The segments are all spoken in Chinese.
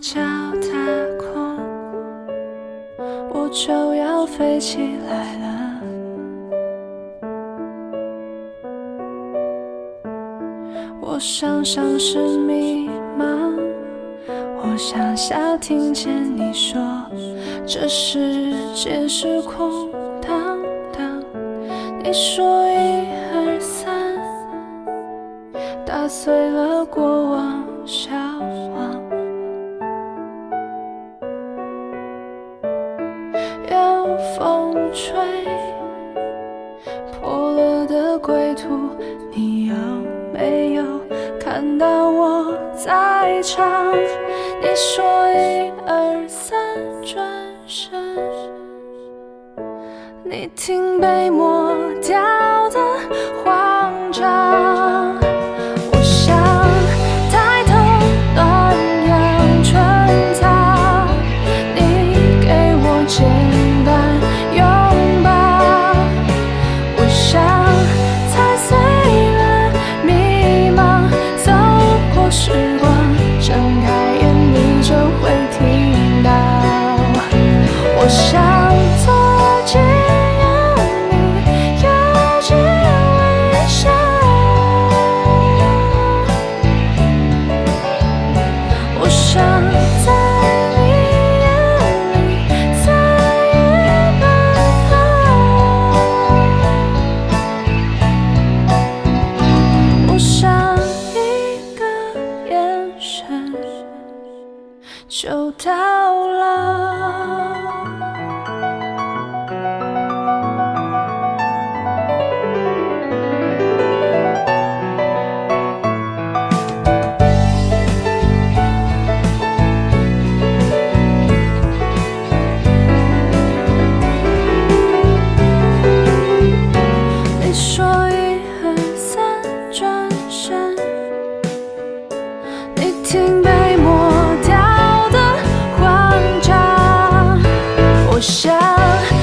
脚踏空，我就要飞起来了。我想像是迷茫，我想下听见你说，这世界是空荡荡。你说一二三，打碎了过往风吹破了的归途，你有没有看到我在唱？你说一二三，转身，你听被抹掉的就到了。想。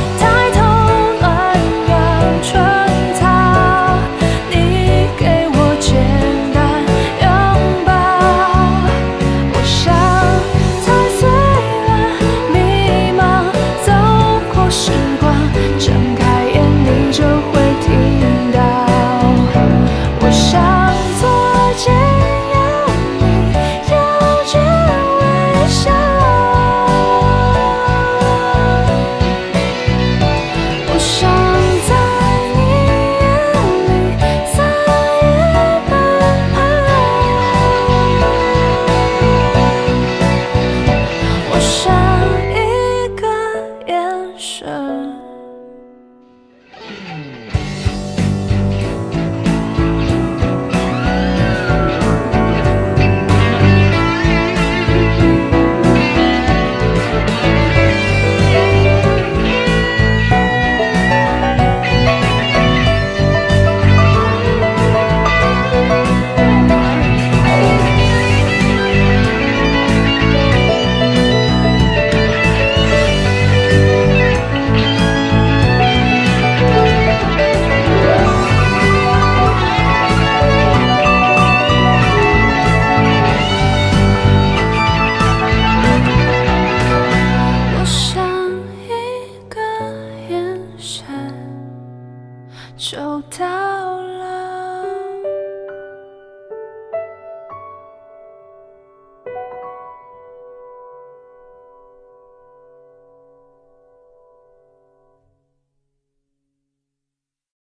就到了。